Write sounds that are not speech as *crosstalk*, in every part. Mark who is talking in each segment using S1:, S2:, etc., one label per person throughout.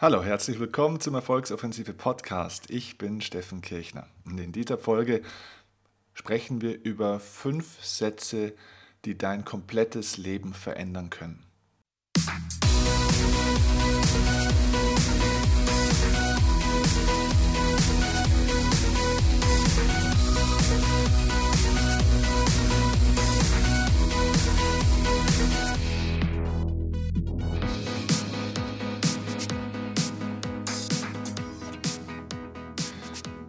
S1: Hallo, herzlich willkommen zum Erfolgsoffensive Podcast. Ich bin Steffen Kirchner und in dieser Folge sprechen wir über fünf Sätze, die dein komplettes Leben verändern können.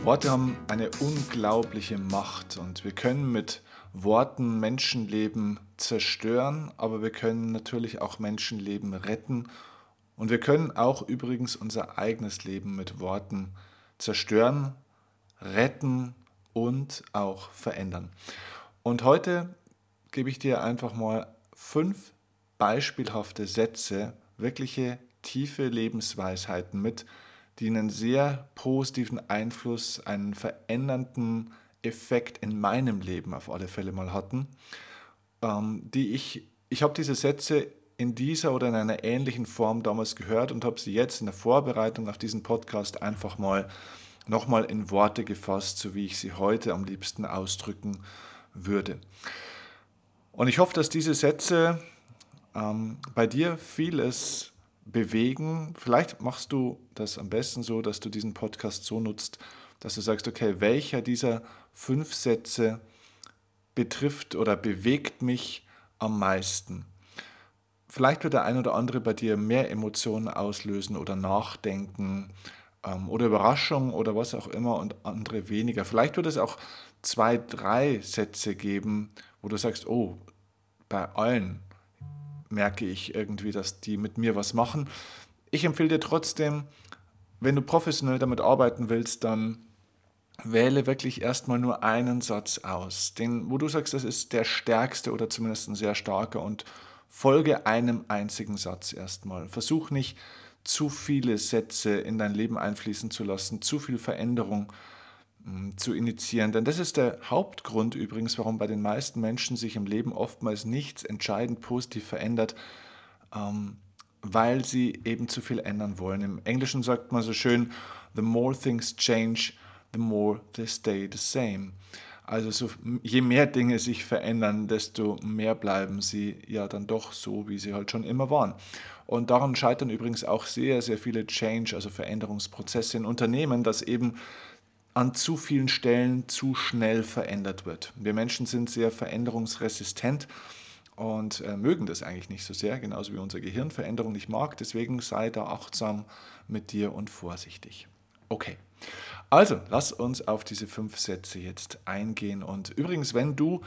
S1: Worte haben eine unglaubliche Macht und wir können mit Worten Menschenleben zerstören, aber wir können natürlich auch Menschenleben retten und wir können auch übrigens unser eigenes Leben mit Worten zerstören, retten und auch verändern. Und heute gebe ich dir einfach mal fünf beispielhafte Sätze, wirkliche tiefe Lebensweisheiten mit, die einen sehr positiven Einfluss, einen verändernden Effekt in meinem Leben auf alle Fälle mal hatten, ähm, die ich, ich habe diese Sätze in dieser oder in einer ähnlichen Form damals gehört und habe sie jetzt in der Vorbereitung auf diesen Podcast einfach mal nochmal in Worte gefasst, so wie ich sie heute am liebsten ausdrücken würde. Und ich hoffe, dass diese Sätze ähm, bei dir vieles bewegen. Vielleicht machst du das am besten so, dass du diesen Podcast so nutzt, dass du sagst, okay, welcher dieser fünf Sätze betrifft oder bewegt mich am meisten? Vielleicht wird der ein oder andere bei dir mehr Emotionen auslösen oder Nachdenken ähm, oder Überraschung oder was auch immer und andere weniger. Vielleicht wird es auch zwei, drei Sätze geben, wo du sagst, oh, bei allen merke ich irgendwie, dass die mit mir was machen. Ich empfehle dir trotzdem, wenn du professionell damit arbeiten willst, dann wähle wirklich erstmal nur einen Satz aus, den, wo du sagst, das ist der stärkste oder zumindest ein sehr starker und folge einem einzigen Satz erstmal. Versuch nicht zu viele Sätze in dein Leben einfließen zu lassen, zu viel Veränderung zu initiieren. Denn das ist der Hauptgrund übrigens, warum bei den meisten Menschen sich im Leben oftmals nichts entscheidend positiv verändert, ähm, weil sie eben zu viel ändern wollen. Im Englischen sagt man so schön, the more things change, the more they stay the same. Also so, je mehr Dinge sich verändern, desto mehr bleiben sie ja dann doch so, wie sie halt schon immer waren. Und daran scheitern übrigens auch sehr, sehr viele Change, also Veränderungsprozesse in Unternehmen, dass eben an zu vielen Stellen zu schnell verändert wird. Wir Menschen sind sehr veränderungsresistent und äh, mögen das eigentlich nicht so sehr, genauso wie unser Gehirn Veränderung nicht mag. Deswegen sei da achtsam mit dir und vorsichtig. Okay. Also, lass uns auf diese fünf Sätze jetzt eingehen. Und übrigens, wenn du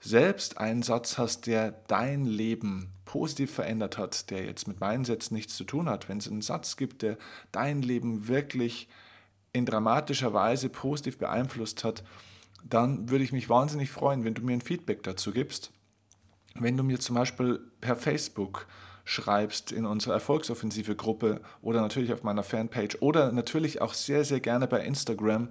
S1: selbst einen Satz hast, der dein Leben positiv verändert hat, der jetzt mit meinen Sätzen nichts zu tun hat, wenn es einen Satz gibt, der dein Leben wirklich verändert, in dramatischer Weise positiv beeinflusst hat, dann würde ich mich wahnsinnig freuen, wenn du mir ein Feedback dazu gibst. Wenn du mir zum Beispiel per Facebook schreibst in unserer Erfolgsoffensive Gruppe oder natürlich auf meiner Fanpage oder natürlich auch sehr, sehr gerne bei Instagram.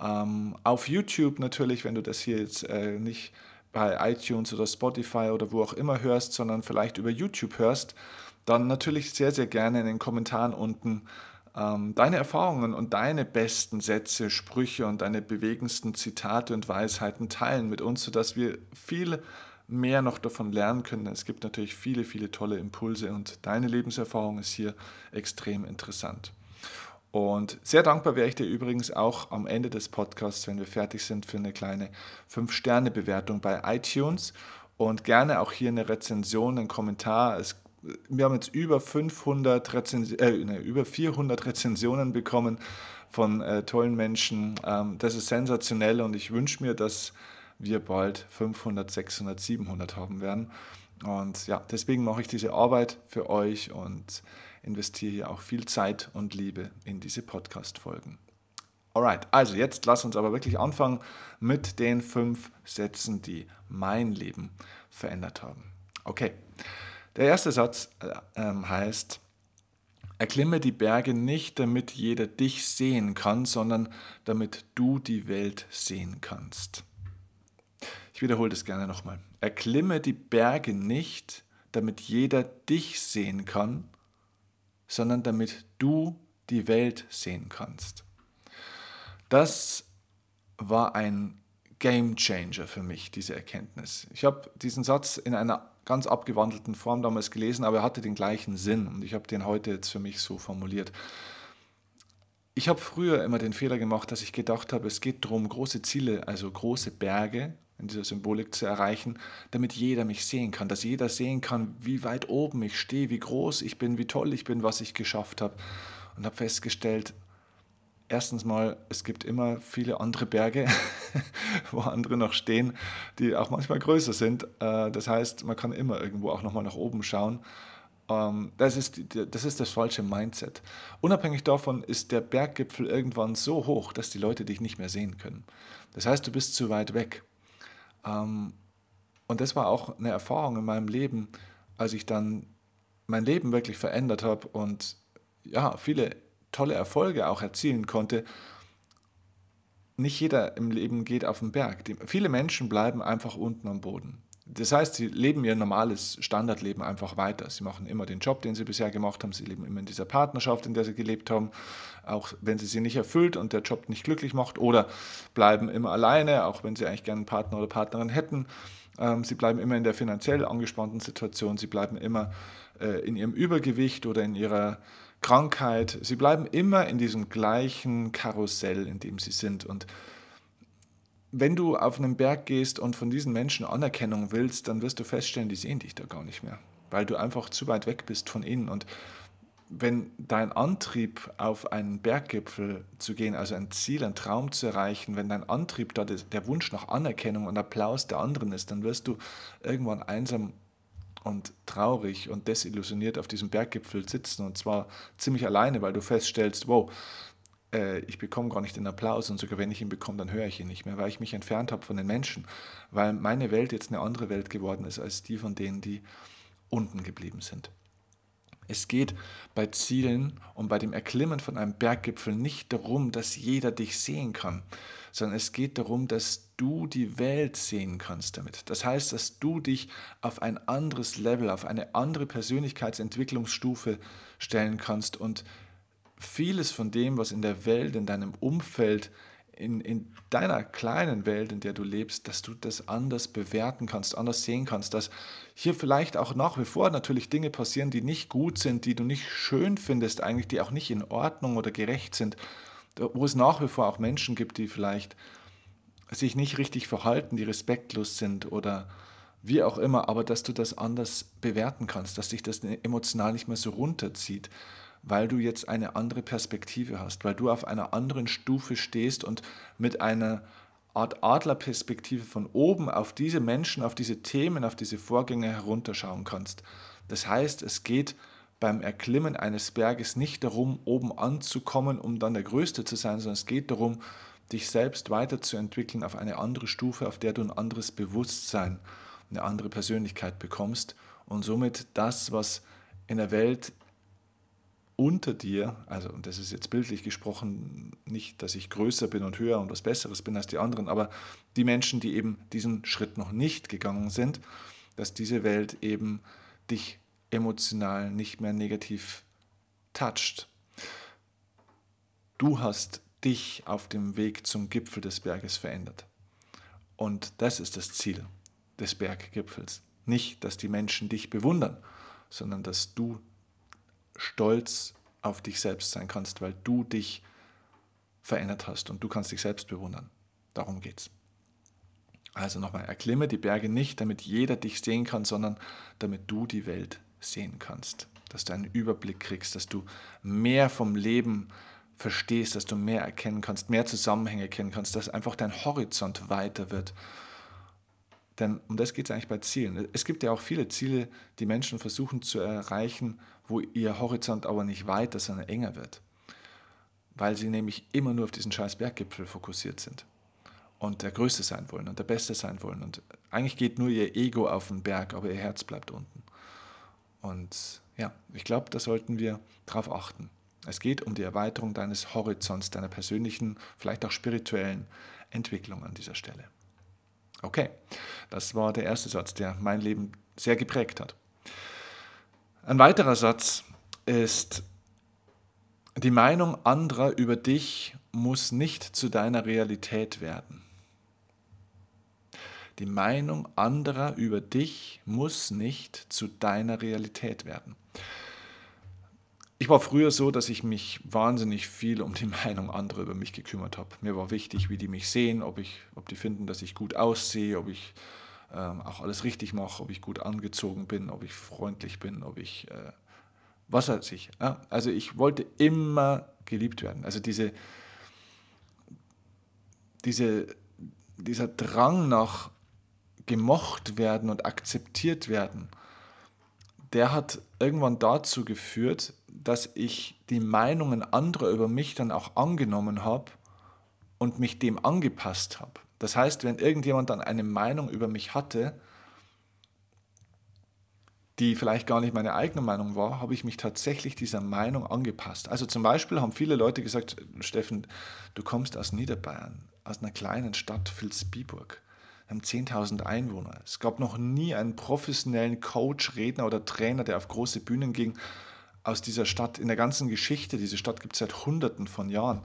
S1: Ähm, auf YouTube natürlich, wenn du das hier jetzt äh, nicht bei iTunes oder Spotify oder wo auch immer hörst, sondern vielleicht über YouTube hörst, dann natürlich sehr, sehr gerne in den Kommentaren unten ähm, deine Erfahrungen und deine besten Sätze, Sprüche und deine bewegendsten Zitate und Weisheiten teilen mit uns, sodass wir viel mehr noch davon lernen können. Es gibt natürlich viele, viele tolle Impulse und deine Lebenserfahrung ist hier extrem interessant. Und sehr dankbar wäre ich dir übrigens auch am Ende des Podcasts, wenn wir fertig sind, für eine kleine 5-Sterne-Bewertung bei iTunes und gerne auch hier eine Rezension, einen Kommentar. Es wir haben jetzt über 500 Rezensi äh, ne, über 400 Rezensionen bekommen von äh, tollen Menschen. Ähm, das ist sensationell und ich wünsche mir, dass wir bald 500, 600, 700 haben werden. Und ja, deswegen mache ich diese Arbeit für euch und investiere hier auch viel Zeit und Liebe in diese Podcast-Folgen. Alright, also jetzt lass uns aber wirklich anfangen mit den fünf Sätzen, die mein Leben verändert haben. Okay. Der erste Satz äh, ähm, heißt, erklimme die Berge nicht, damit jeder dich sehen kann, sondern damit du die Welt sehen kannst. Ich wiederhole das gerne nochmal. Erklimme die Berge nicht, damit jeder dich sehen kann, sondern damit du die Welt sehen kannst. Das war ein Game Changer für mich, diese Erkenntnis. Ich habe diesen Satz in einer ganz abgewandelten Form damals gelesen, aber er hatte den gleichen Sinn und ich habe den heute jetzt für mich so formuliert. Ich habe früher immer den Fehler gemacht, dass ich gedacht habe, es geht darum, große Ziele, also große Berge in dieser Symbolik zu erreichen, damit jeder mich sehen kann, dass jeder sehen kann, wie weit oben ich stehe, wie groß ich bin, wie toll ich bin, was ich geschafft habe. Und habe festgestellt, erstens mal, es gibt immer viele andere Berge, *laughs* wo andere noch stehen, die auch manchmal größer sind. Äh, das heißt, man kann immer irgendwo auch nochmal nach oben schauen. Ähm, das ist, das ist das falsche Mindset. Unabhängig davon ist der Berggipfel irgendwann so hoch, dass die Leute dich nicht mehr sehen können. Das heißt, du bist zu weit weg. Ähm, und das war auch eine Erfahrung in meinem Leben, als ich dann mein Leben wirklich verändert habe und ja, viele tolle Erfolge auch erzielen konnte. Nicht jeder im Leben geht auf den Berg. Die, viele Menschen bleiben einfach unten am Boden. Das heißt, sie leben ihr normales Standardleben einfach weiter. Sie machen immer den Job, den sie bisher gemacht haben. Sie leben immer in dieser Partnerschaft, in der sie gelebt haben, auch wenn sie sie nicht erfüllt und der Job nicht glücklich macht. Oder bleiben immer alleine, auch wenn sie eigentlich gerne einen Partner oder Partnerin hätten. Ähm, sie bleiben immer in der finanziell angespannten Situation. Sie bleiben immer äh, in ihrem Übergewicht oder in ihrer Krankheit. Sie bleiben immer in diesem gleichen Karussell, in dem sie sind. Und wenn du auf einen Berg gehst und von diesen Menschen Anerkennung willst, dann wirst du feststellen, die sehen dich da gar nicht mehr, weil du einfach zu weit weg bist von ihnen. Und wenn dein Antrieb auf einen Berggipfel zu gehen, also ein Ziel, ein Traum zu erreichen, wenn dein Antrieb da der Wunsch nach Anerkennung und Applaus der anderen ist, dann wirst du irgendwann einsam und traurig und desillusioniert auf diesem Berggipfel sitzen und zwar ziemlich alleine, weil du feststellst, wow, äh, ich bekomme gar nicht den Applaus und sogar wenn ich ihn bekomme, dann höre ich ihn nicht mehr, weil ich mich entfernt habe von den Menschen, weil meine Welt jetzt eine andere Welt geworden ist als die von denen, die unten geblieben sind. Es geht bei Zielen und bei dem Erklimmen von einem Berggipfel nicht darum, dass jeder dich sehen kann, sondern es geht darum, dass du die Welt sehen kannst damit. Das heißt, dass du dich auf ein anderes Level, auf eine andere Persönlichkeitsentwicklungsstufe stellen kannst und vieles von dem, was in der Welt, in deinem Umfeld in, in deiner kleinen Welt, in der du lebst, dass du das anders bewerten kannst, anders sehen kannst, dass hier vielleicht auch nach wie vor natürlich Dinge passieren, die nicht gut sind, die du nicht schön findest, eigentlich, die auch nicht in Ordnung oder gerecht sind, wo es nach wie vor auch Menschen gibt, die vielleicht sich nicht richtig verhalten, die respektlos sind oder wie auch immer, aber dass du das anders bewerten kannst, dass dich das emotional nicht mehr so runterzieht weil du jetzt eine andere Perspektive hast, weil du auf einer anderen Stufe stehst und mit einer Art Adlerperspektive von oben auf diese Menschen, auf diese Themen, auf diese Vorgänge herunterschauen kannst. Das heißt, es geht beim Erklimmen eines Berges nicht darum, oben anzukommen, um dann der Größte zu sein, sondern es geht darum, dich selbst weiterzuentwickeln auf eine andere Stufe, auf der du ein anderes Bewusstsein, eine andere Persönlichkeit bekommst und somit das, was in der Welt unter dir, also und das ist jetzt bildlich gesprochen, nicht, dass ich größer bin und höher und was Besseres bin als die anderen, aber die Menschen, die eben diesen Schritt noch nicht gegangen sind, dass diese Welt eben dich emotional nicht mehr negativ toucht. Du hast dich auf dem Weg zum Gipfel des Berges verändert. Und das ist das Ziel des Berggipfels. Nicht, dass die Menschen dich bewundern, sondern dass du stolz auf dich selbst sein kannst, weil du dich verändert hast und du kannst dich selbst bewundern. Darum geht's. Also nochmal, erklimme die Berge nicht, damit jeder dich sehen kann, sondern damit du die Welt sehen kannst. Dass du einen Überblick kriegst, dass du mehr vom Leben verstehst, dass du mehr erkennen kannst, mehr Zusammenhänge erkennen kannst, dass einfach dein Horizont weiter wird. Denn um das geht es eigentlich bei Zielen. Es gibt ja auch viele Ziele, die Menschen versuchen zu erreichen, wo ihr Horizont aber nicht weiter, sondern enger wird. Weil sie nämlich immer nur auf diesen scheiß Berggipfel fokussiert sind und der Größte sein wollen und der Beste sein wollen. Und eigentlich geht nur ihr Ego auf den Berg, aber ihr Herz bleibt unten. Und ja, ich glaube, da sollten wir darauf achten. Es geht um die Erweiterung deines Horizonts, deiner persönlichen, vielleicht auch spirituellen Entwicklung an dieser Stelle. Okay, das war der erste Satz, der mein Leben sehr geprägt hat. Ein weiterer Satz ist, Die Meinung anderer über dich muss nicht zu deiner Realität werden. Die Meinung anderer über dich muss nicht zu deiner Realität werden. Ich war früher so, dass ich mich wahnsinnig viel um die *laughs* Meinung anderer über mich gekümmert habe. Mir war wichtig, wie die mich sehen, ob, ich, ob die finden, dass ich gut aussehe, ob ich ähm, auch alles richtig mache, ob ich gut angezogen bin, ob ich freundlich bin, ob ich, äh, was weiß ich. Ja? Also ich wollte immer geliebt werden. Also diese, diese, dieser Drang nach gemocht werden und akzeptiert werden, der hat irgendwann dazu geführt, dass ich die Meinungen anderer über mich dann auch angenommen habe und mich dem angepasst habe. Das heißt, wenn irgendjemand dann eine Meinung über mich hatte, die vielleicht gar nicht meine eigene Meinung war, habe ich mich tatsächlich dieser Meinung angepasst. Also zum Beispiel haben viele Leute gesagt, Steffen, du kommst aus Niederbayern, aus einer kleinen Stadt, Vilsbiburg. Haben 10.000 Einwohner. Es gab noch nie einen professionellen Coach, Redner oder Trainer, der auf große Bühnen ging aus dieser Stadt. In der ganzen Geschichte, diese Stadt gibt es seit Hunderten von Jahren.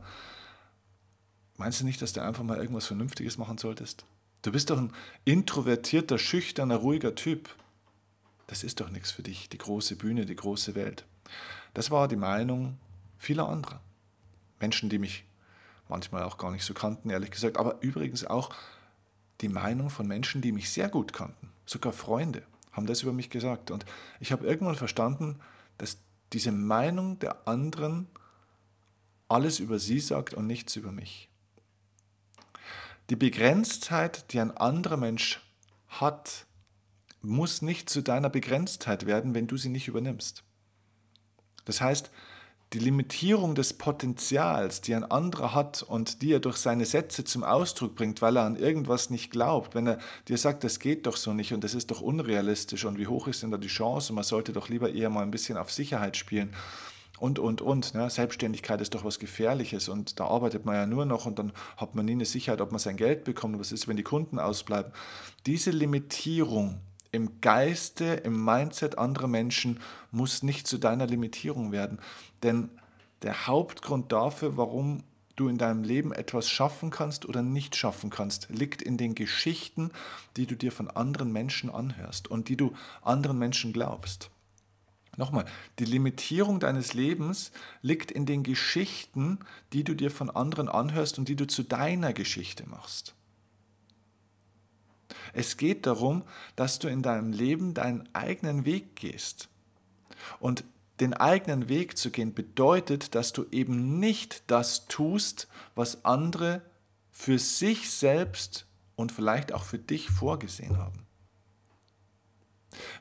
S1: Meinst du nicht, dass du einfach mal irgendwas Vernünftiges machen solltest? Du bist doch ein introvertierter, schüchterner, ruhiger Typ das ist doch nichts für dich, die große Bühne, die große Welt. Das war die Meinung vieler anderer. Menschen, die mich manchmal auch gar nicht so kannten, ehrlich gesagt, aber übrigens auch die Meinung von Menschen, die mich sehr gut kannten. Sogar Freunde haben das über mich gesagt. Und ich habe irgendwann verstanden, dass diese Meinung der anderen alles über sie sagt und nichts über mich. Die Begrenztheit, die ein anderer Mensch hat, muss nicht zu deiner Begrenztheit werden, wenn du sie nicht übernimmst. Das heißt, die Limitierung des Potenzials, die ein anderer hat und die er durch seine Sätze zum Ausdruck bringt, weil er an irgendwas nicht glaubt, wenn er dir sagt, das geht doch so nicht und das ist doch unrealistisch und wie hoch ist denn da die Chance und man sollte doch lieber eher mal ein bisschen auf Sicherheit spielen und, und, und. Ne? Selbstständigkeit ist doch was Gefährliches und da arbeitet man ja nur noch und dann hat man nie eine Sicherheit, ob man sein Geld bekommt. Was ist, wenn die Kunden ausbleiben? Diese Limitierung, im Geiste, im Mindset anderer Menschen muss nicht zu deiner Limitierung werden. Denn der Hauptgrund dafür, warum du in deinem Leben etwas schaffen kannst oder nicht schaffen kannst, liegt in den Geschichten, die du dir von anderen Menschen anhörst und die du anderen Menschen glaubst. Nochmal, die Limitierung deines Lebens liegt in den Geschichten, die du dir von anderen anhörst und die du zu deiner Geschichte machst. Es geht darum, dass du in deinem Leben deinen eigenen Weg gehst. Und den eigenen Weg zu gehen bedeutet, dass du eben nicht das tust, was andere für sich selbst und vielleicht auch für dich vorgesehen haben.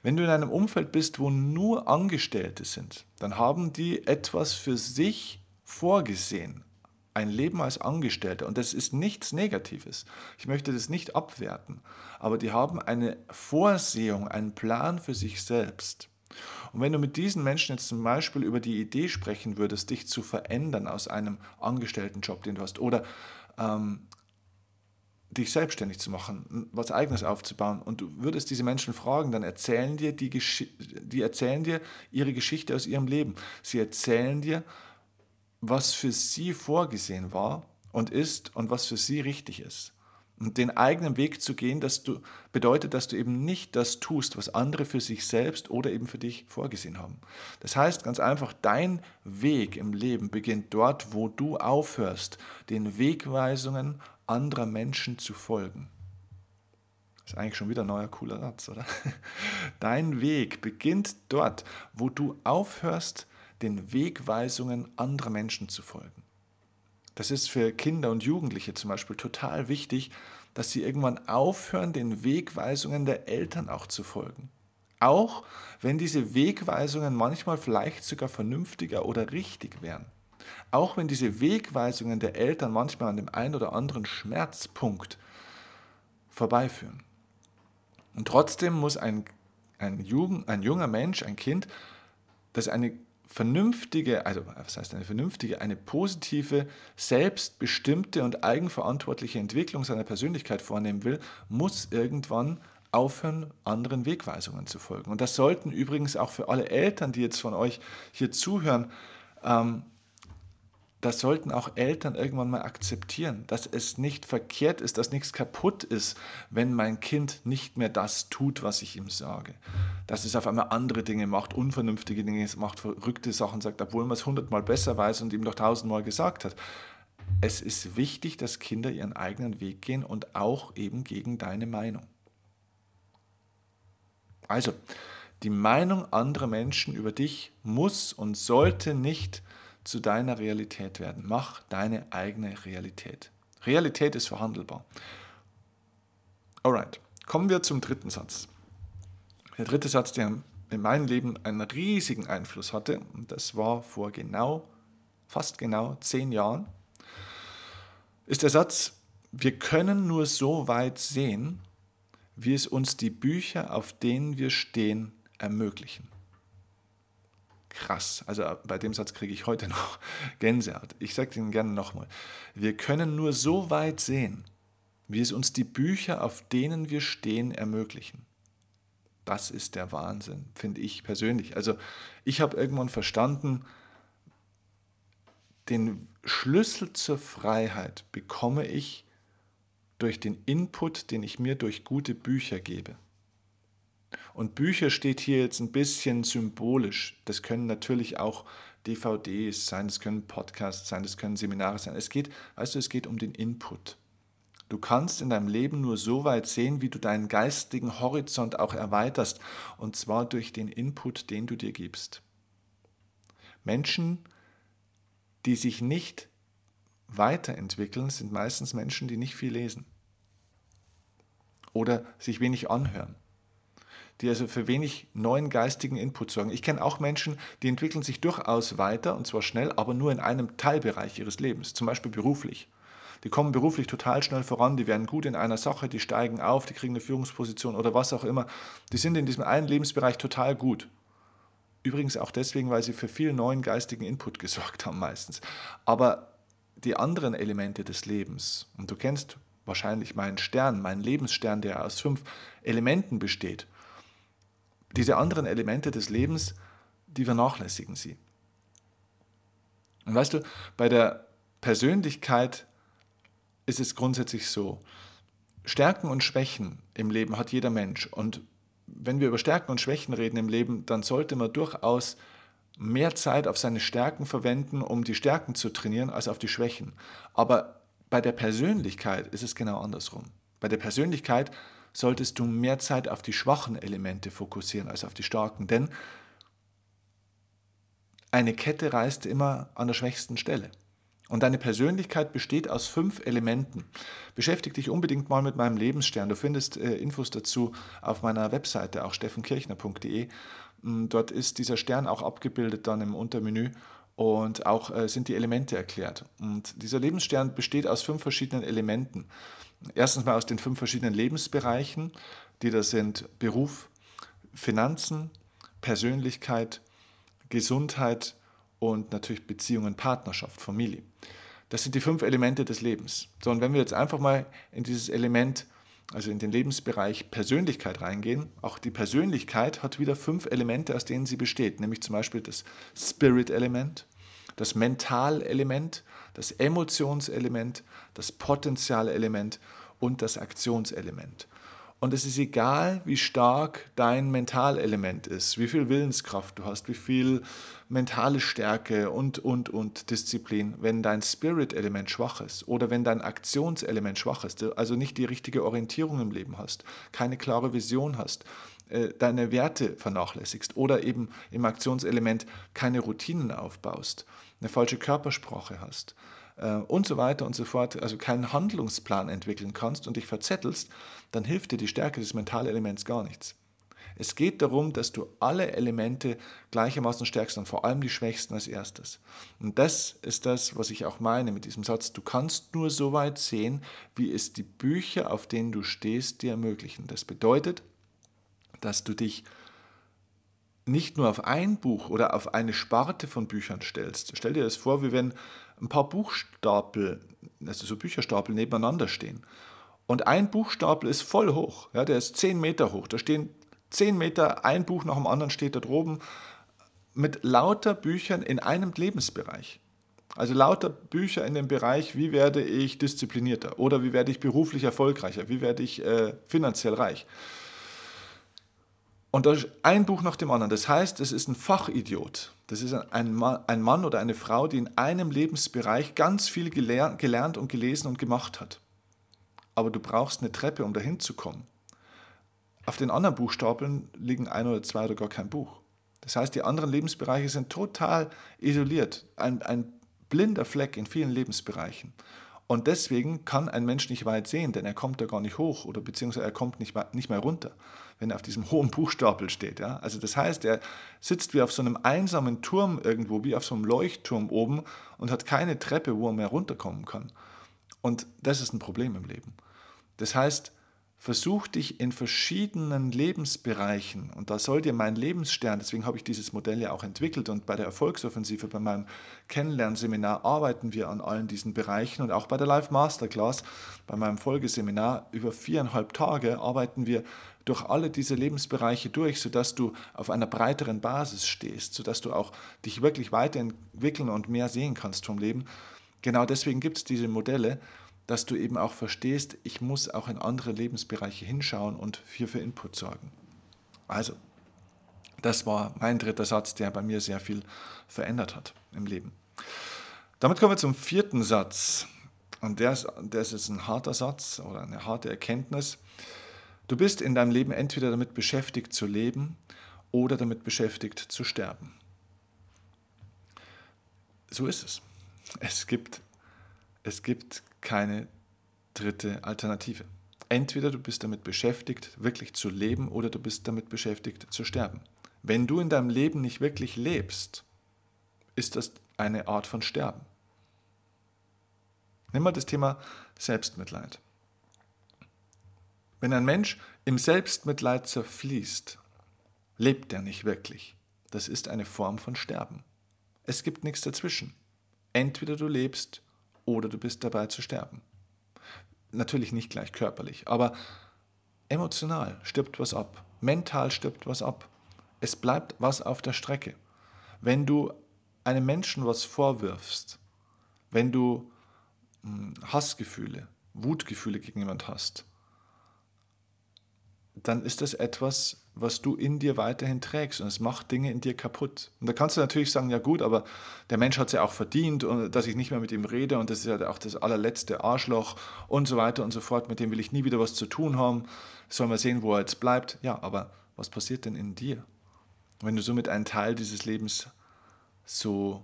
S1: Wenn du in einem Umfeld bist, wo nur Angestellte sind, dann haben die etwas für sich vorgesehen, ein Leben als Angestellter. Und das ist nichts Negatives. Ich möchte das nicht abwerten. Aber die haben eine Vorsehung, einen Plan für sich selbst. Und wenn du mit diesen Menschen jetzt zum Beispiel über die Idee sprechen würdest, dich zu verändern aus einem Angestelltenjob, den du hast, oder ähm, dich selbstständig zu machen, was eigenes aufzubauen, und du würdest diese Menschen fragen, dann erzählen dir die, die erzählen dir ihre Geschichte aus ihrem Leben. Sie erzählen dir, was für sie vorgesehen war und ist und was für sie richtig ist. Und den eigenen Weg zu gehen, das du, bedeutet, dass du eben nicht das tust, was andere für sich selbst oder eben für dich vorgesehen haben. Das heißt ganz einfach, dein Weg im Leben beginnt dort, wo du aufhörst, den Wegweisungen anderer Menschen zu folgen. Das ist eigentlich schon wieder ein neuer cooler Satz, oder? *laughs* Dein Weg beginnt dort, wo du aufhörst, den Wegweisungen anderer Menschen zu folgen. Das ist für Kinder und Jugendliche zum Beispiel total wichtig, dass sie irgendwann aufhören, den Wegweisungen der Eltern auch zu folgen. Auch wenn diese Wegweisungen manchmal vielleicht sogar vernünftiger oder richtig wären. Auch wenn diese Wegweisungen der Eltern manchmal an dem einen oder anderen Schmerzpunkt vorbeiführen. Und trotzdem muss ein, ein, Jugend, ein junger Mensch, ein Kind, das eine vernünftige, also was heißt eine vernünftige, eine positive, selbstbestimmte und eigenverantwortliche Entwicklung seiner Persönlichkeit vornehmen will, muss irgendwann aufhören, anderen Wegweisungen zu folgen. Und das sollten übrigens auch für alle Eltern, die jetzt von euch hier zuhören, ähm, das sollten auch Eltern irgendwann mal akzeptieren, dass es nicht verkehrt ist, dass nichts kaputt ist, wenn mein Kind nicht mehr das tut, was ich ihm sage. Dass es auf einmal andere Dinge macht, unvernünftige Dinge macht, verrückte Sachen sagt, obwohl man es hundertmal besser weiß und ihm doch tausendmal gesagt hat. Es ist wichtig, dass Kinder ihren eigenen Weg gehen und auch eben gegen deine Meinung. Also, die Meinung anderer Menschen über dich muss und sollte nicht zu deiner Realität werden. Mach deine eigene Realität. Realität ist verhandelbar. Alright, kommen wir zum dritten Satz. Der dritte Satz, der in meinem Leben einen riesigen Einfluss hatte, und das war vor genau, fast genau zehn Jahren, ist der Satz, wir können nur so weit sehen, wie es uns die Bücher, auf denen wir stehen, ermöglichen krass. Also bei dem Satz kriege ich heute noch *laughs* Gänsehaut. Ich sage den gerne nochmal. Wir können nur so weit sehen, wie es uns die Bücher, auf denen wir stehen, ermöglichen. Das ist der Wahnsinn, finde ich persönlich. Also ich habe irgendwann verstanden, den Schlüssel zur Freiheit bekomme ich durch den Input, den ich mir durch gute Bücher gebe. Und Bücher steht hier jetzt ein bisschen symbolisch. Das können natürlich auch DVDs sein, das können Podcasts sein, das können Seminare sein. Es geht, weißt du, es geht um den Input. Du kannst in deinem Leben nur so weit sehen, wie du deinen geistigen Horizont auch erweiterst, und zwar durch den Input, den du dir gibst. Menschen, die sich nicht weiterentwickeln, sind meistens Menschen, die nicht viel lesen oder sich wenig anhören die also für wenig neuen geistigen Input sorgen. Ich kenne auch Menschen, die entwickeln sich durchaus weiter, und zwar schnell, aber nur in einem Teilbereich ihres Lebens, zum Beispiel beruflich. Die kommen beruflich total schnell voran, die werden gut in einer Sache, die steigen auf, die kriegen eine Führungsposition oder was auch immer. Die sind in diesem einen Lebensbereich total gut. Übrigens auch deswegen, weil sie für viel neuen geistigen Input *laughs* gesorgt haben meistens. Aber die anderen Elemente des Lebens, und du kennst wahrscheinlich meinen Stern, meinen Lebensstern, der aus fünf Elementen besteht, diese anderen Elemente des Lebens, die vernachlässigen sie. Und weißt du, bei der Persönlichkeit ist es grundsätzlich so, Stärken und Schwächen im Leben hat jeder Mensch. Und wenn wir über Stärken und Schwächen reden im Leben, dann sollte man durchaus mehr Zeit auf seine Stärken verwenden, um die Stärken zu trainieren, als auf die Schwächen. Aber bei der Persönlichkeit ist es genau andersrum. Bei der Persönlichkeit solltest du mehr Zeit auf die schwachen Elemente fokussieren als auf die starken, denn eine Kette reißt immer an der schwächsten Stelle. Und deine Persönlichkeit besteht aus fünf Elementen. Beschäftige dich unbedingt mal mit meinem Lebensstern. Du findest äh, Infos dazu auf meiner Webseite, auch steffenkirchner.de. Mm, dort ist dieser Stern auch abgebildet dann im Untermenü und auch äh, sind die Elemente erklärt. Und dieser Lebensstern besteht aus fünf verschiedenen Elementen. Erstens mal aus den fünf verschiedenen Lebensbereichen, die da sind Beruf, Finanzen, Persönlichkeit, Gesundheit und natürlich Beziehungen, Partnerschaft, Familie. Das sind die fünf Elemente des Lebens. So, und wenn wir jetzt einfach mal in dieses Element, also in den Lebensbereich Persönlichkeit reingehen, auch die Persönlichkeit hat wieder fünf Elemente, aus denen sie besteht, nämlich zum Beispiel das Spirit-Element, das Mentalelement, das Emotionselement, das Potenzialelement und das Aktionselement. Und es ist egal, wie stark dein Mentalelement ist, wie viel Willenskraft du hast, wie viel mentale Stärke und, und, und Disziplin, wenn dein Spirit-Element schwach ist oder wenn dein Aktionselement schwach ist, also nicht die richtige Orientierung im Leben hast, keine klare Vision hast, äh, deine Werte vernachlässigst oder eben im Aktionselement keine Routinen aufbaust, eine falsche Körpersprache hast äh, und so weiter und so fort, also keinen Handlungsplan entwickeln kannst und dich verzettelst, dann hilft dir die Stärke des Mentalelements gar nichts. Es geht darum, dass du alle Elemente gleichermaßen stärkst und vor allem die schwächsten als erstes. Und das ist das, was ich auch meine mit diesem Satz. Du kannst nur so weit sehen, wie es die Bücher, auf denen du stehst, dir ermöglichen. Das bedeutet, dass du dich nicht nur auf ein Buch oder auf eine Sparte von Büchern stellst. Stell dir das vor, wie wenn ein paar Buchstapel, also so Bücherstapel nebeneinander stehen. Und ein Buchstapel ist voll hoch, ja, der ist zehn Meter hoch. Da stehen zehn Meter, ein Buch nach dem anderen steht da droben mit lauter Büchern in einem Lebensbereich. Also lauter Bücher in dem Bereich, wie werde ich disziplinierter oder wie werde ich beruflich erfolgreicher, wie werde ich äh, finanziell reich. Und da ist ein Buch nach dem anderen. Das heißt, es ist ein Fachidiot. Das ist ein Mann, ein Mann oder eine Frau, die in einem Lebensbereich ganz viel gelernt, gelernt und gelesen und gemacht hat. Aber du brauchst eine Treppe, um dahin zu kommen. Auf den anderen Buchstapeln liegen ein oder zwei oder gar kein Buch. Das heißt, die anderen Lebensbereiche sind total isoliert. Ein, ein blinder Fleck in vielen Lebensbereichen. Und deswegen kann ein Mensch nicht weit sehen, denn er kommt da gar nicht hoch oder beziehungsweise er kommt nicht, nicht mehr runter, wenn er auf diesem hohen Buchstapel steht. Ja? Also das heißt, er sitzt wie auf so einem einsamen Turm irgendwo, wie auf so einem Leuchtturm oben und hat keine Treppe, wo er mehr runterkommen kann. Und das ist ein Problem im Leben. Das heißt, Versuch dich in verschiedenen Lebensbereichen, und da soll dir mein Lebensstern, deswegen habe ich dieses Modell ja auch entwickelt und bei der Erfolgsoffensive, bei meinem Kennenlernseminar arbeiten wir an allen diesen Bereichen und auch bei der Live Masterclass, bei meinem Folgeseminar über viereinhalb Tage arbeiten wir durch alle diese Lebensbereiche durch, sodass du auf einer breiteren Basis stehst, sodass du auch dich wirklich weiterentwickeln und mehr sehen kannst vom Leben. Genau deswegen gibt es diese Modelle dass du eben auch verstehst, ich muss auch in andere Lebensbereiche hinschauen und hier für Input sorgen. Also, das war mein dritter Satz, der bei mir sehr viel verändert hat im Leben. Damit kommen wir zum vierten Satz. Und der ist, der ist ein harter Satz oder eine harte Erkenntnis. Du bist in deinem Leben entweder damit beschäftigt zu leben oder damit beschäftigt zu sterben. So ist es. Es gibt, es gibt keine dritte Alternative. Entweder du bist damit beschäftigt, wirklich zu leben, oder du bist damit beschäftigt, zu sterben. Wenn du in deinem Leben nicht wirklich lebst, ist das eine Art von Sterben. Nimm mal das Thema Selbstmitleid. Wenn ein Mensch im Selbstmitleid zerfließt, lebt er nicht wirklich. Das ist eine Form von Sterben. Es gibt nichts dazwischen. Entweder du lebst oder du bist dabei zu sterben. Natürlich nicht gleich körperlich, aber emotional stirbt was ab, mental stirbt was ab. Es bleibt was auf der Strecke. Wenn du einem Menschen was vorwirfst, wenn du hm, Hassgefühle, Wutgefühle gegen jemand hast, dann ist das etwas, was du in dir weiterhin trägst und es macht Dinge in dir kaputt. Und da kannst du natürlich sagen, ja gut, aber der Mensch hat es ja auch verdient, dass ich nicht mehr mit ihm rede und das ist ja auch das allerletzte Arschloch und so weiter und so fort, mit dem will ich nie wieder was zu tun haben, soll mal sehen, wo er jetzt bleibt. Ja, aber was passiert denn in dir, wenn du somit einen Teil dieses Lebens so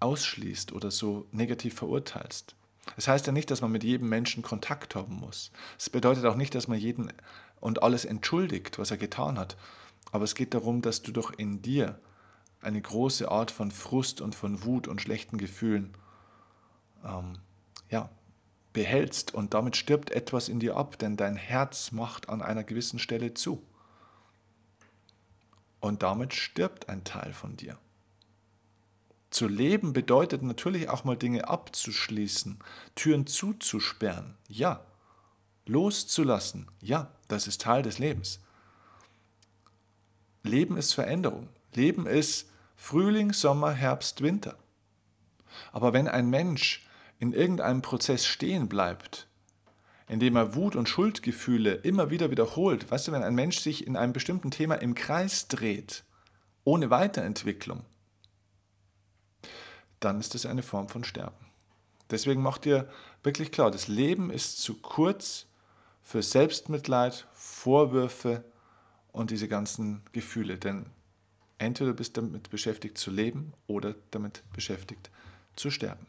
S1: ausschließt oder so negativ verurteilst? Es das heißt ja nicht, dass man mit jedem Menschen Kontakt haben muss. Es bedeutet auch nicht, dass man jeden und alles entschuldigt, was er getan hat. Aber es geht darum, dass du doch in dir eine große Art von Frust und von Wut und schlechten Gefühlen ähm, ja, behältst und damit stirbt etwas in dir ab, denn dein Herz macht an einer gewissen Stelle zu. Und damit stirbt ein Teil von dir. Zu leben bedeutet natürlich auch mal Dinge abzuschließen, Türen zuzusperren, ja. Loszulassen, ja, das ist Teil des Lebens. Leben ist Veränderung. Leben ist Frühling, Sommer, Herbst, Winter. Aber wenn ein Mensch in irgendeinem Prozess stehen bleibt, indem er Wut und Schuldgefühle immer wieder wiederholt, weißt du, wenn ein Mensch sich in einem bestimmten Thema im Kreis dreht, ohne Weiterentwicklung, dann ist es eine Form von Sterben. Deswegen macht dir wirklich klar, das Leben ist zu kurz für Selbstmitleid, Vorwürfe und diese ganzen Gefühle. Denn entweder du bist damit beschäftigt zu leben oder damit beschäftigt zu sterben.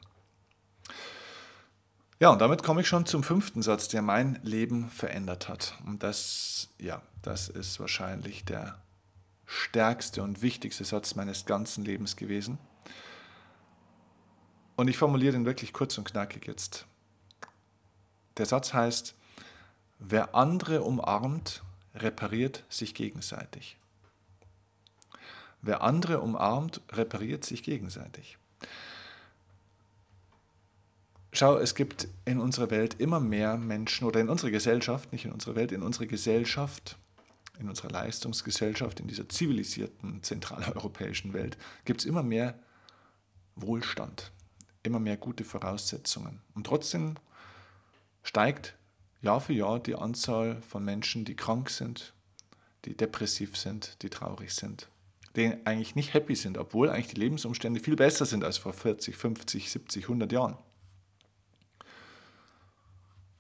S1: Ja, und damit komme ich schon zum fünften Satz, der mein Leben verändert hat. Und das, ja, das ist wahrscheinlich der stärkste und wichtigste Satz meines ganzen Lebens gewesen. Und ich formuliere den wirklich kurz und knackig jetzt. Der Satz heißt, Wer andere umarmt, repariert sich gegenseitig. Wer andere umarmt, repariert sich gegenseitig. Schau, es gibt in unserer Welt immer mehr Menschen oder in unserer Gesellschaft, nicht in unserer Welt, in unserer Gesellschaft, in unserer Leistungsgesellschaft, in dieser zivilisierten zentraleuropäischen Welt, gibt es immer mehr Wohlstand. immer mehr gute Voraussetzungen. Und trotzdem steigt Jahr für Jahr die Anzahl von Menschen, die krank sind, die depressiv sind, die traurig sind, die eigentlich nicht happy sind, obwohl eigentlich die Lebensumstände viel besser sind als vor 40, 50, 70, 100 Jahren.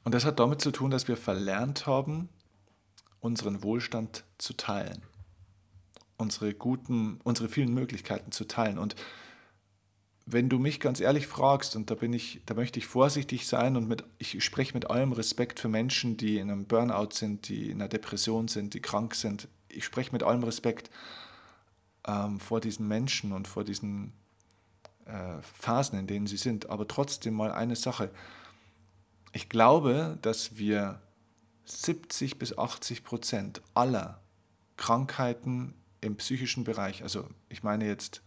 S1: Und das hat damit zu tun, dass wir verlernt haben, unseren Wohlstand zu teilen, unsere guten, unsere vielen Möglichkeiten zu teilen. Und wenn du mich ganz ehrlich fragst, und da bin ich, da möchte ich vorsichtig sein und mit, ich spreche mit allem Respekt für Menschen, die in einem Burnout sind, die in einer Depression sind, die krank sind. Ich spreche mit allem Respekt ähm, vor diesen Menschen und vor diesen äh, Phasen, in denen sie sind. Aber trotzdem mal eine Sache. Ich glaube, dass wir 70 bis 80 Prozent aller Krankheiten im psychischen Bereich, also ich meine jetzt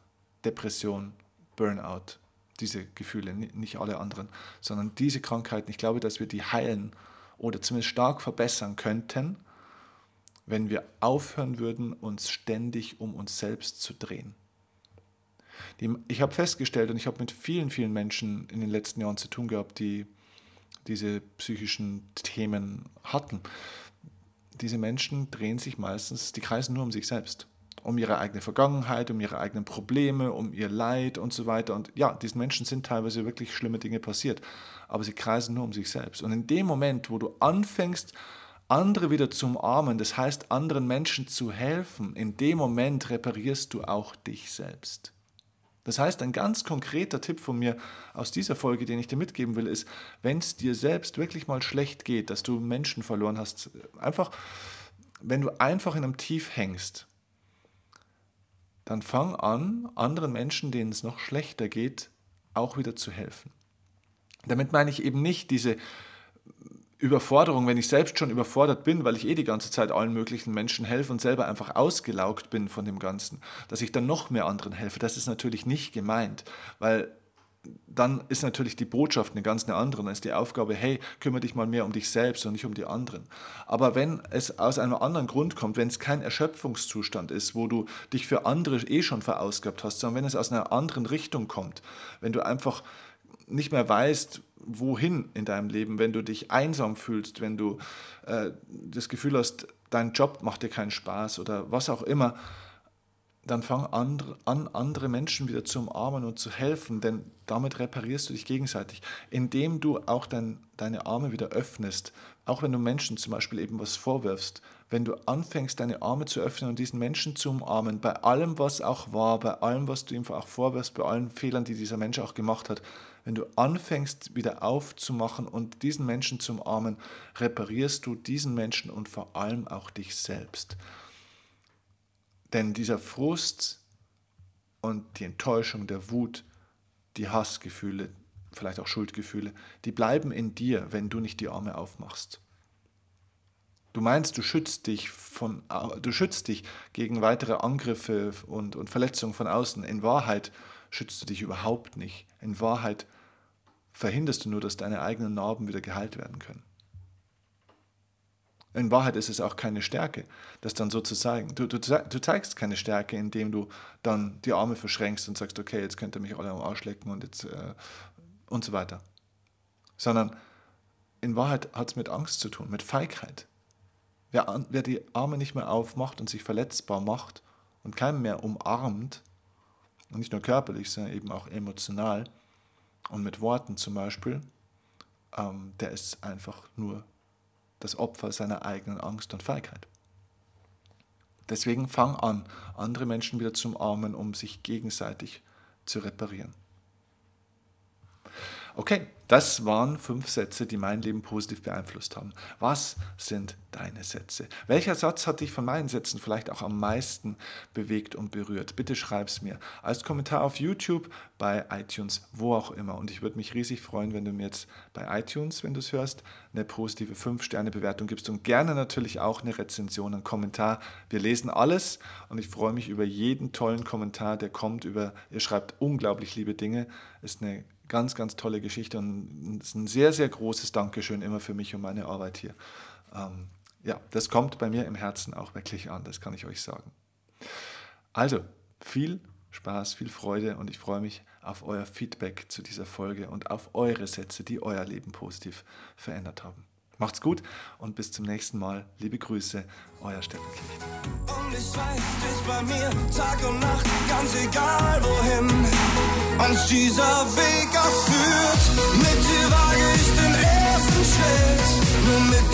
S1: Depression, Burnout, diese Gefühle, nicht alle anderen, sondern diese Krankheiten, ich glaube, dass wir die heilen oder zumindest stark verbessern könnten, wenn wir aufhören würden, uns ständig um uns selbst zu drehen. ich habe festgestellt und ich habe mit vielen, vielen Menschen in den letzten Jahren zu tun gehabt, die diese psychischen Themen hatten. Diese Menschen drehen sich meistens, die kreisen nur um sich selbst um ihre eigene Vergangenheit, um ihre eigenen Probleme, um ihr Leid und so weiter. Und ja, diesen Menschen sind teilweise wirklich schlimme Dinge passiert, aber sie kreisen nur um sich selbst. Und in dem Moment, wo du anfängst, andere wieder zu umarmen, das heißt anderen Menschen zu helfen, in dem Moment reparierst du auch dich selbst. Das heißt, ein ganz konkreter Tipp von mir aus dieser Folge, den ich dir mitgeben will, ist, wenn es dir selbst wirklich mal schlecht geht, dass du Menschen verloren hast, einfach, wenn du einfach in einem Tief hängst, dann fang an, anderen Menschen, denen es noch schlechter geht, auch wieder zu helfen. Damit meine ich eben nicht diese Überforderung, wenn ich selbst schon überfordert bin, weil ich eh die ganze Zeit allen möglichen Menschen helfe und selber einfach ausgelaugt bin von dem Ganzen, dass ich dann noch mehr anderen helfe. Das ist natürlich nicht gemeint, weil dann ist natürlich die Botschaft eine ganz eine andere. Dann ist die Aufgabe, hey, kümmere dich mal mehr um dich selbst und nicht um die anderen. Aber wenn es aus einem anderen Grund kommt, wenn es kein Erschöpfungszustand ist, wo du dich für andere eh schon verausgabt hast, sondern wenn es aus einer anderen Richtung kommt, wenn du einfach nicht mehr weißt, wohin in deinem Leben, wenn du dich einsam fühlst, wenn du äh, das Gefühl hast, dein Job macht dir keinen Spaß oder was auch immer, dann fang an, andere Menschen wieder zu umarmen und zu helfen, denn damit reparierst du dich gegenseitig, indem du auch dein, deine Arme wieder öffnest, auch wenn du Menschen zum Beispiel eben was vorwirfst, wenn du anfängst, deine Arme zu öffnen und diesen Menschen zu umarmen, bei allem, was auch war, bei allem, was du ihm auch vorwirfst, bei allen Fehlern, die dieser Mensch auch gemacht hat, wenn du anfängst, wieder aufzumachen und diesen Menschen zu umarmen, reparierst du diesen Menschen und vor allem auch dich selbst. Denn dieser Frust und die Enttäuschung, der Wut, die Hassgefühle, vielleicht auch Schuldgefühle, die bleiben in dir, wenn du nicht die Arme aufmachst. Du meinst, du schützt dich, von, du schützt dich gegen weitere Angriffe und, und Verletzungen von außen. In Wahrheit schützt du dich überhaupt nicht. In Wahrheit verhinderst du nur, dass deine eigenen Narben wieder geheilt werden können. In Wahrheit ist es auch keine Stärke, das dann so zu zeigen. Du, du, du zeigst keine Stärke, indem du dann die Arme verschränkst und sagst, okay, jetzt könnt ihr mich alle am Arsch lecken und, jetzt, äh, und so weiter. Sondern in Wahrheit hat es mit Angst zu tun, mit Feigheit. Wer, wer die Arme nicht mehr aufmacht und sich verletzbar macht und keinen mehr umarmt, und nicht nur körperlich, sondern eben auch emotional und mit Worten zum Beispiel, ähm, der ist einfach nur das Opfer seiner eigenen Angst und Feigheit. Deswegen fang an, andere Menschen wieder zu umarmen, um sich gegenseitig zu reparieren. Okay, das waren fünf Sätze, die mein Leben positiv beeinflusst haben. Was sind deine Sätze? Welcher Satz hat dich von meinen Sätzen vielleicht auch am meisten bewegt und berührt? Bitte schreib es mir als Kommentar auf YouTube, bei iTunes, wo auch immer. Und ich würde mich riesig freuen, wenn du mir jetzt bei iTunes, wenn du es hörst, eine positive 5-Sterne-Bewertung gibst und gerne natürlich auch eine Rezension, einen Kommentar. Wir lesen alles und ich freue mich über jeden tollen Kommentar, der kommt. Über, ihr schreibt unglaublich liebe Dinge. Ist eine Ganz, ganz tolle Geschichte und ist ein sehr, sehr großes Dankeschön immer für mich und meine Arbeit hier. Ähm, ja, das kommt bei mir im Herzen auch wirklich an, das kann ich euch sagen. Also, viel Spaß, viel Freude und ich freue mich auf euer Feedback zu dieser Folge und auf eure Sätze, die euer Leben positiv verändert haben. Macht's gut und bis zum nächsten Mal. Liebe Grüße, euer Steffen Kirchner.
S2: Und ich weiß, du bei mir Tag und Nacht, ganz egal wohin uns dieser Weg auch führt. Mit dir wage ich den ersten Schritt, nur mit